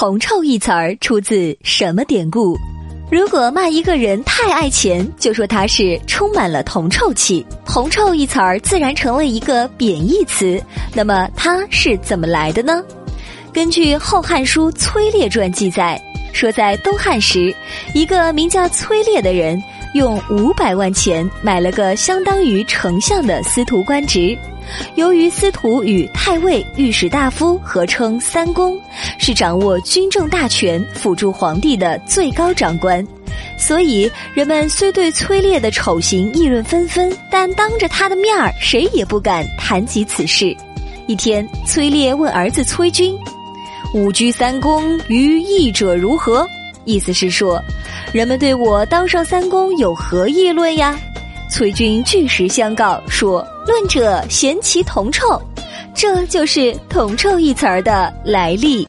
铜臭一词儿出自什么典故？如果骂一个人太爱钱，就说他是充满了铜臭气。铜臭一词儿自然成了一个贬义词。那么它是怎么来的呢？根据《后汉书·崔烈传》记载，说在东汉时，一个名叫崔烈的人用五百万钱买了个相当于丞相的司徒官职。由于司徒与太尉、御史大夫合称三公，是掌握军政大权、辅助皇帝的最高长官，所以人们虽对崔烈的丑行议论纷纷，但当着他的面儿，谁也不敢谈及此事。一天，崔烈问儿子崔军：“吾居三公，于议者如何？”意思是说，人们对我当上三公有何议论呀？崔军据实相告说：“论者嫌其铜臭，这就是铜臭一词儿的来历。”